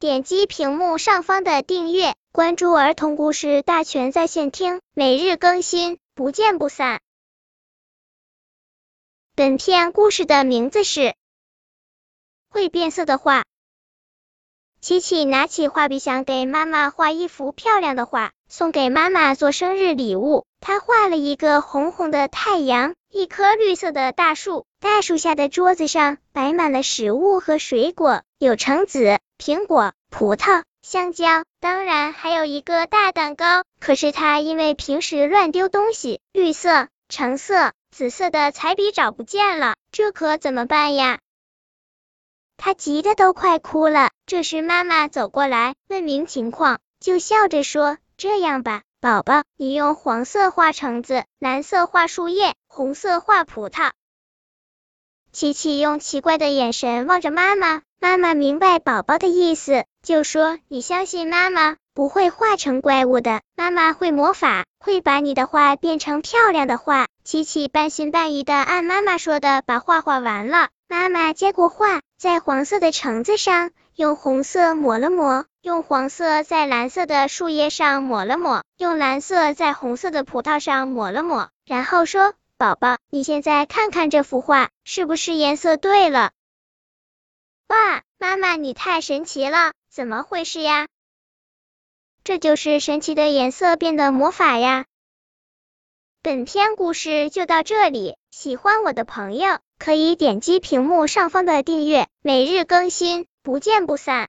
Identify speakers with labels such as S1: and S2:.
S1: 点击屏幕上方的订阅，关注儿童故事大全在线听，每日更新，不见不散。本片故事的名字是《会变色的画》。琪琪拿起画笔，想给妈妈画一幅漂亮的画，送给妈妈做生日礼物。他画了一个红红的太阳，一棵绿色的大树。大树下的桌子上摆满了食物和水果，有橙子、苹果、葡萄、香蕉，当然还有一个大蛋糕。可是他因为平时乱丢东西，绿色、橙色、紫色的彩笔找不见了，这可怎么办呀？他急得都快哭了。这时妈妈走过来问明情况，就笑着说：“这样吧。”宝宝，你用黄色画橙子，蓝色画树叶，红色画葡萄。琪琪用奇怪的眼神望着妈妈，妈妈明白宝宝的意思，就说：“你相信妈妈，不会画成怪物的。妈妈会魔法，会把你的画变成漂亮的画。”琪琪半信半疑的按妈妈说的把画画完了。妈妈接过画，在黄色的橙子上用红色抹了抹。用黄色在蓝色的树叶上抹了抹，用蓝色在红色的葡萄上抹了抹，然后说：“宝宝，你现在看看这幅画，是不是颜色对了？”哇，妈妈你太神奇了，怎么回事呀？这就是神奇的颜色变的魔法呀！本篇故事就到这里，喜欢我的朋友可以点击屏幕上方的订阅，每日更新，不见不散。